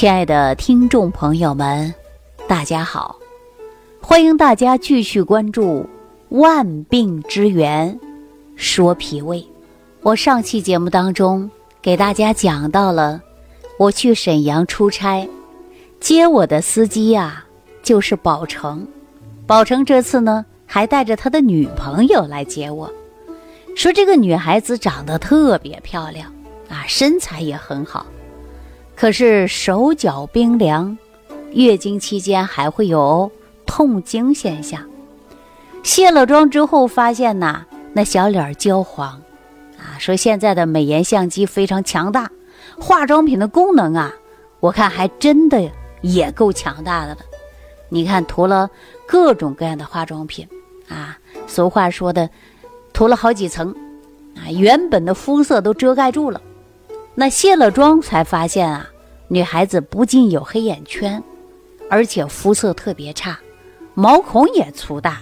亲爱的听众朋友们，大家好！欢迎大家继续关注《万病之源说脾胃》。我上期节目当中给大家讲到了，我去沈阳出差，接我的司机呀就是宝成。宝成这次呢还带着他的女朋友来接我，说这个女孩子长得特别漂亮啊，身材也很好。可是手脚冰凉，月经期间还会有痛经现象。卸了妆之后，发现呐，那小脸焦黄，啊，说现在的美颜相机非常强大，化妆品的功能啊，我看还真的也够强大的了。你看涂了各种各样的化妆品，啊，俗话说的，涂了好几层，啊，原本的肤色都遮盖住了。那卸了妆才发现啊，女孩子不仅有黑眼圈，而且肤色特别差，毛孔也粗大，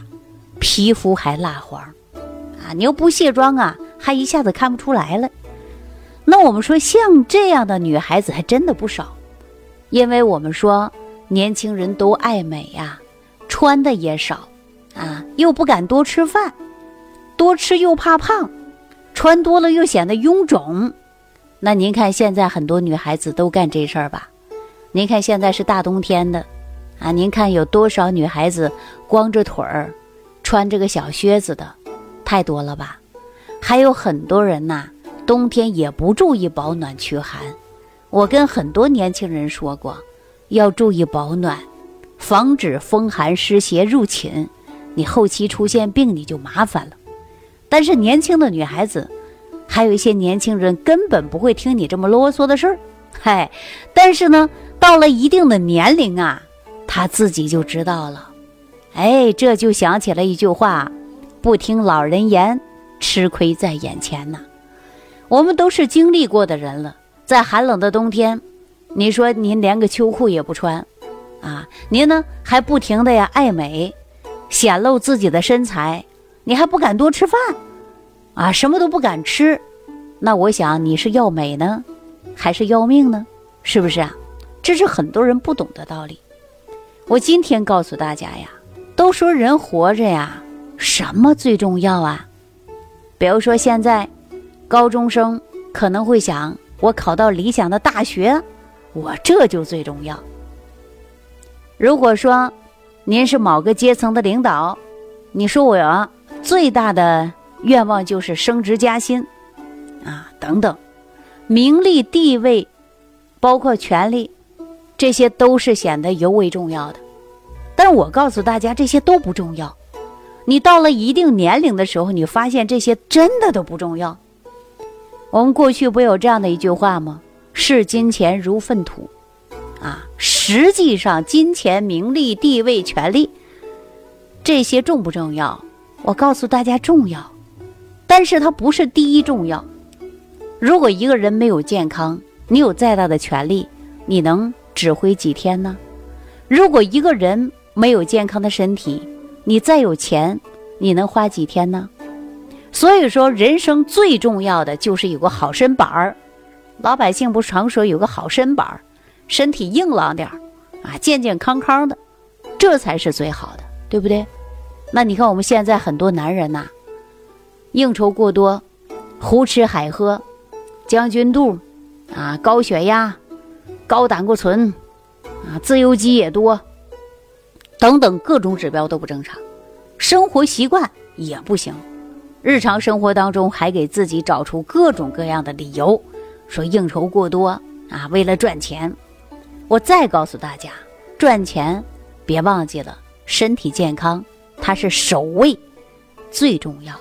皮肤还蜡黄，啊，你又不卸妆啊，还一下子看不出来了。那我们说像这样的女孩子还真的不少，因为我们说年轻人都爱美呀，穿的也少，啊，又不敢多吃饭，多吃又怕胖，穿多了又显得臃肿。那您看，现在很多女孩子都干这事儿吧？您看现在是大冬天的，啊，您看有多少女孩子光着腿儿，穿着个小靴子的，太多了吧？还有很多人呐，冬天也不注意保暖驱寒。我跟很多年轻人说过，要注意保暖，防止风寒湿邪入侵，你后期出现病你就麻烦了。但是年轻的女孩子。还有一些年轻人根本不会听你这么啰嗦的事儿，嗨！但是呢，到了一定的年龄啊，他自己就知道了。哎，这就想起了一句话：不听老人言，吃亏在眼前呐。我们都是经历过的人了，在寒冷的冬天，你说您连个秋裤也不穿，啊，您呢还不停的呀爱美，显露自己的身材，你还不敢多吃饭。啊，什么都不敢吃，那我想你是要美呢，还是要命呢？是不是啊？这是很多人不懂的道理。我今天告诉大家呀，都说人活着呀，什么最重要啊？比如说现在，高中生可能会想，我考到理想的大学，我这就最重要。如果说您是某个阶层的领导，你说我最大的。愿望就是升职加薪，啊，等等，名利地位，包括权利，这些都是显得尤为重要的。但我告诉大家，这些都不重要。你到了一定年龄的时候，你发现这些真的都不重要。我们过去不有这样的一句话吗？视金钱如粪土，啊，实际上金钱、名利、地位、权利，这些重不重要？我告诉大家，重要。但是它不是第一重要。如果一个人没有健康，你有再大的权利，你能指挥几天呢？如果一个人没有健康的身体，你再有钱，你能花几天呢？所以说，人生最重要的就是有个好身板儿。老百姓不常说有个好身板儿，身体硬朗点儿啊，健健康康的，这才是最好的，对不对？那你看我们现在很多男人呐。应酬过多，胡吃海喝，将军肚，啊，高血压，高胆固醇，啊，自由基也多，等等各种指标都不正常，生活习惯也不行，日常生活当中还给自己找出各种各样的理由，说应酬过多啊，为了赚钱。我再告诉大家，赚钱别忘记了身体健康，它是首位，最重要。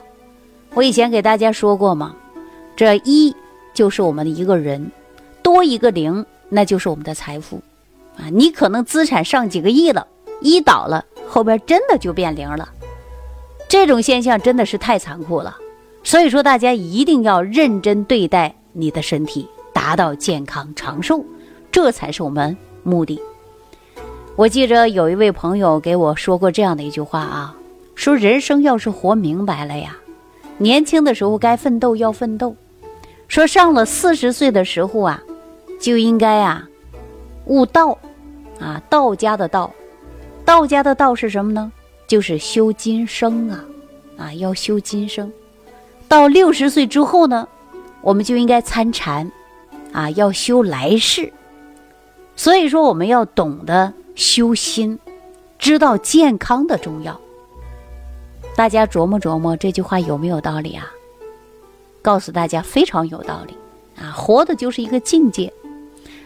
我以前给大家说过吗？这一就是我们的一个人，多一个零，那就是我们的财富啊！你可能资产上几个亿了，一倒了，后边真的就变零了。这种现象真的是太残酷了。所以说，大家一定要认真对待你的身体，达到健康长寿，这才是我们目的。我记着有一位朋友给我说过这样的一句话啊，说人生要是活明白了呀。年轻的时候该奋斗要奋斗，说上了四十岁的时候啊，就应该啊，悟道，啊，道家的道，道家的道是什么呢？就是修今生啊，啊，要修今生。到六十岁之后呢，我们就应该参禅，啊，要修来世。所以说，我们要懂得修心，知道健康的重要。大家琢磨琢磨这句话有没有道理啊？告诉大家，非常有道理啊！活的就是一个境界。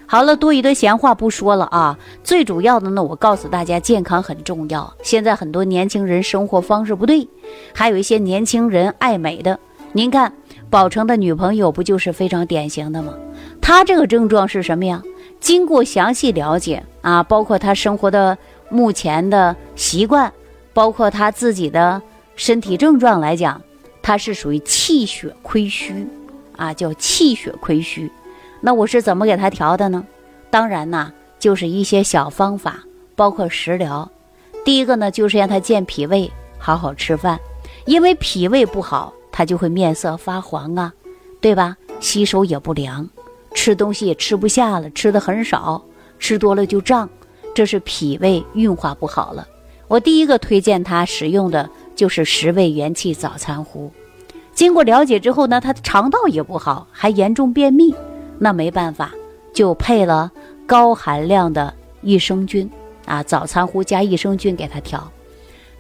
好了，多余的闲话不说了啊。最主要的呢，我告诉大家，健康很重要。现在很多年轻人生活方式不对，还有一些年轻人爱美的。您看，宝成的女朋友不就是非常典型的吗？她这个症状是什么呀？经过详细了解啊，包括她生活的目前的习惯，包括她自己的身体症状来讲，它是属于气血亏虚啊，叫气血亏虚。那我是怎么给他调的呢？当然呐，就是一些小方法，包括食疗。第一个呢，就是让他健脾胃，好好吃饭。因为脾胃不好，他就会面色发黄啊，对吧？吸收也不良，吃东西也吃不下了，吃的很少，吃多了就胀，这是脾胃运化不好了。我第一个推荐他使用的就是十味元气早餐糊。经过了解之后呢，他的肠道也不好，还严重便秘。那没办法，就配了高含量的益生菌啊，早餐糊加益生菌给他调。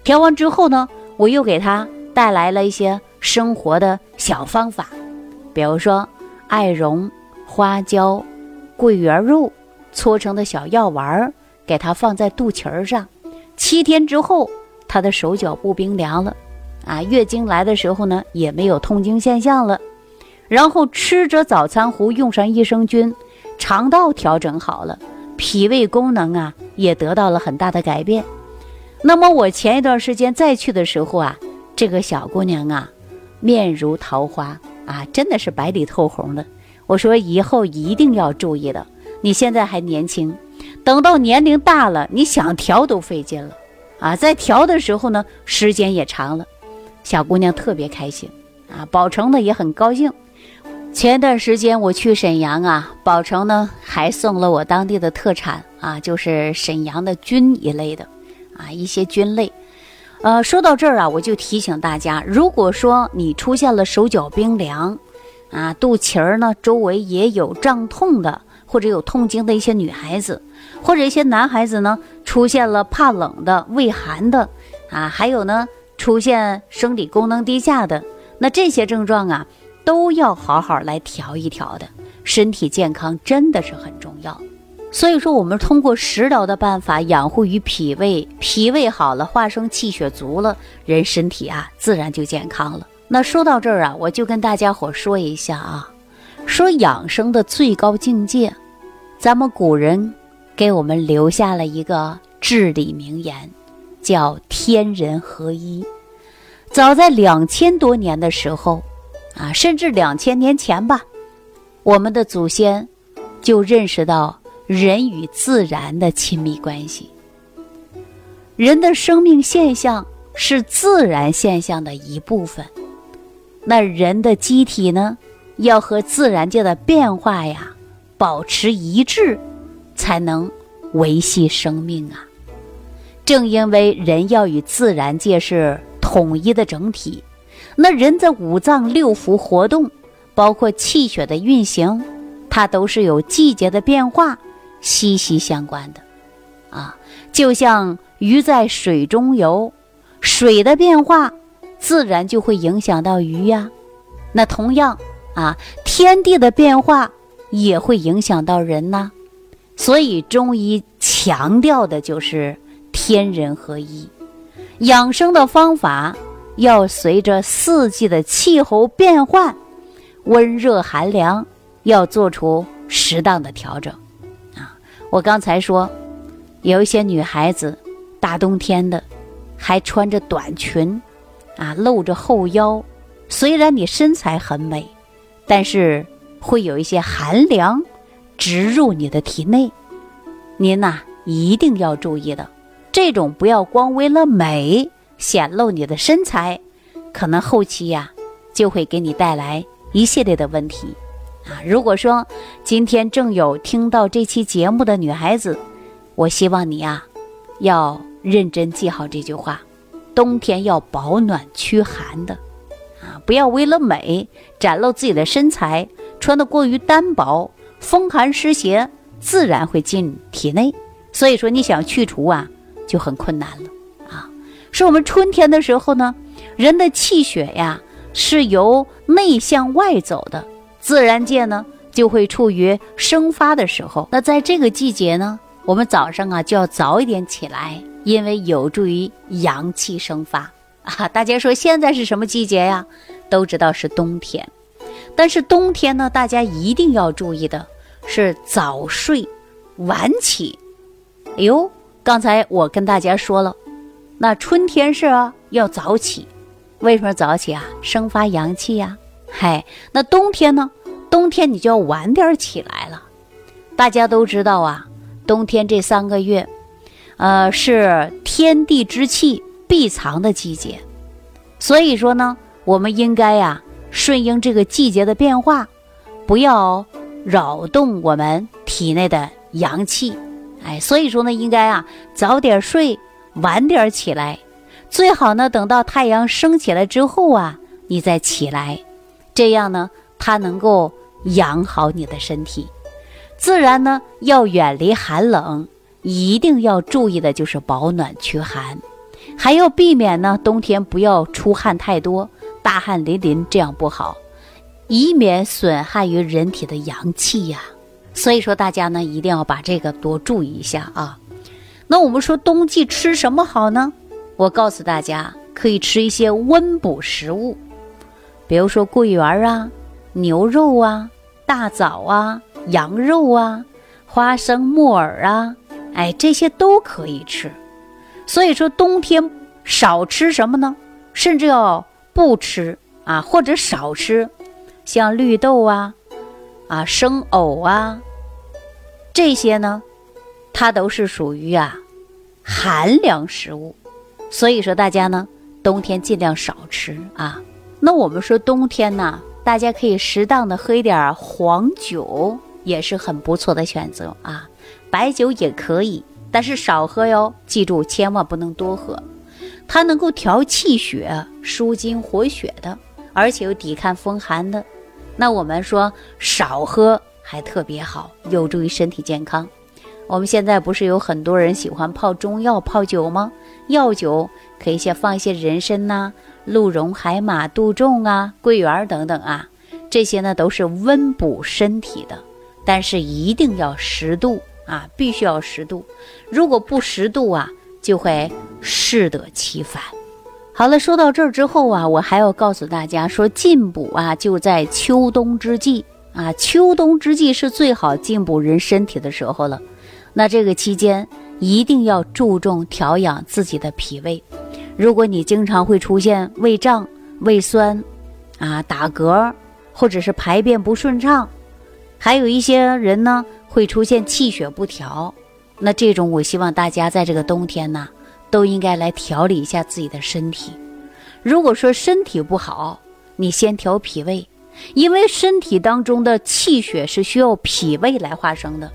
调完之后呢，我又给他带来了一些生活的小方法，比如说艾绒、花椒、桂圆肉搓成的小药丸儿，给他放在肚脐儿上。七天之后，她的手脚不冰凉了，啊，月经来的时候呢，也没有痛经现象了。然后吃着早餐糊，用上益生菌，肠道调整好了，脾胃功能啊也得到了很大的改变。那么我前一段时间再去的时候啊，这个小姑娘啊，面如桃花啊，真的是白里透红的。我说以后一定要注意的，你现在还年轻，等到年龄大了，你想调都费劲了啊。在调的时候呢，时间也长了，小姑娘特别开心啊，宝成呢也很高兴。前段时间我去沈阳啊，宝成呢还送了我当地的特产啊，就是沈阳的菌一类的，啊一些菌类。呃，说到这儿啊，我就提醒大家，如果说你出现了手脚冰凉，啊肚脐儿呢周围也有胀痛的，或者有痛经的一些女孩子，或者一些男孩子呢出现了怕冷的、畏寒的，啊还有呢出现生理功能低下的，那这些症状啊。都要好好来调一调的，身体健康真的是很重要。所以说，我们通过食疗的办法养护于脾胃，脾胃好了，化生气血足了，人身体啊自然就健康了。那说到这儿啊，我就跟大家伙说一下啊，说养生的最高境界，咱们古人给我们留下了一个至理名言，叫天人合一。早在两千多年的时候。啊，甚至两千年前吧，我们的祖先就认识到人与自然的亲密关系。人的生命现象是自然现象的一部分，那人的机体呢，要和自然界的变化呀保持一致，才能维系生命啊。正因为人要与自然界是统一的整体。那人在五脏六腑活动，包括气血的运行，它都是有季节的变化息息相关的，啊，就像鱼在水中游，水的变化自然就会影响到鱼呀。那同样啊，天地的变化也会影响到人呐。所以中医强调的就是天人合一，养生的方法。要随着四季的气候变换，温热寒凉，要做出适当的调整。啊，我刚才说，有一些女孩子，大冬天的，还穿着短裙，啊，露着后腰。虽然你身材很美，但是会有一些寒凉植入你的体内。您呐，一定要注意的，这种不要光为了美。显露你的身材，可能后期呀就会给你带来一系列的问题啊。如果说今天正有听到这期节目的女孩子，我希望你呀，要认真记好这句话：冬天要保暖驱寒的，啊，不要为了美展露自己的身材，穿的过于单薄，风寒湿邪自然会进体内。所以说，你想去除啊，就很困难了啊。是我们春天的时候呢，人的气血呀是由内向外走的，自然界呢。就会处于生发的时候。那在这个季节呢，我们早上啊就要早一点起来，因为有助于阳气生发啊。大家说现在是什么季节呀？都知道是冬天，但是冬天呢，大家一定要注意的是早睡晚起。哎呦，刚才我跟大家说了，那春天是啊要早起，为什么早起啊？生发阳气呀。嗨，那冬天呢？冬天你就要晚点起来了，大家都知道啊，冬天这三个月，呃，是天地之气必藏的季节，所以说呢，我们应该呀顺应这个季节的变化，不要扰动我们体内的阳气，哎，所以说呢，应该啊早点睡，晚点起来，最好呢等到太阳升起来之后啊，你再起来，这样呢，它能够。养好你的身体，自然呢要远离寒冷，一定要注意的就是保暖驱寒，还要避免呢冬天不要出汗太多，大汗淋淋这样不好，以免损害于人体的阳气呀。所以说大家呢一定要把这个多注意一下啊。那我们说冬季吃什么好呢？我告诉大家，可以吃一些温补食物，比如说桂圆啊。牛肉啊，大枣啊，羊肉啊，花生、木耳啊，哎，这些都可以吃。所以说，冬天少吃什么呢？甚至要不吃啊，或者少吃，像绿豆啊，啊，生藕啊，这些呢，它都是属于啊寒凉食物。所以说，大家呢，冬天尽量少吃啊。那我们说冬天呢？大家可以适当的喝一点黄酒，也是很不错的选择啊。白酒也可以，但是少喝哟。记住，千万不能多喝。它能够调气血、舒筋活血的，而且又抵抗风寒的。那我们说少喝还特别好，有助于身体健康。我们现在不是有很多人喜欢泡中药、泡酒吗？药酒可以先放一些人参呐。鹿茸、海马、杜仲啊、桂圆等等啊，这些呢都是温补身体的，但是一定要适度啊，必须要适度。如果不适度啊，就会适得其反。好了，说到这儿之后啊，我还要告诉大家说，进补啊就在秋冬之际啊，秋冬之际是最好进补人身体的时候了。那这个期间一定要注重调养自己的脾胃。如果你经常会出现胃胀、胃酸，啊打嗝，或者是排便不顺畅，还有一些人呢会出现气血不调，那这种我希望大家在这个冬天呢，都应该来调理一下自己的身体。如果说身体不好，你先调脾胃，因为身体当中的气血是需要脾胃来化生的，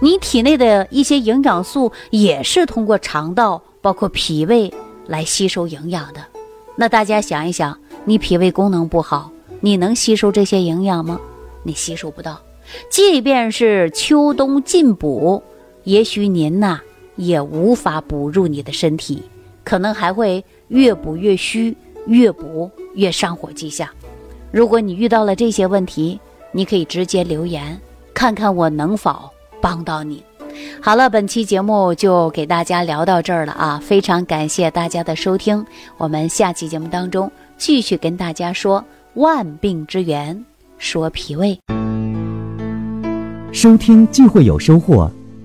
你体内的一些营养素也是通过肠道，包括脾胃。来吸收营养的，那大家想一想，你脾胃功能不好，你能吸收这些营养吗？你吸收不到。即便是秋冬进补，也许您呐也无法补入你的身体，可能还会越补越虚，越补越上火迹象。如果你遇到了这些问题，你可以直接留言，看看我能否帮到你。好了，本期节目就给大家聊到这儿了啊！非常感谢大家的收听，我们下期节目当中继续跟大家说万病之源，说脾胃。收听既会有收获，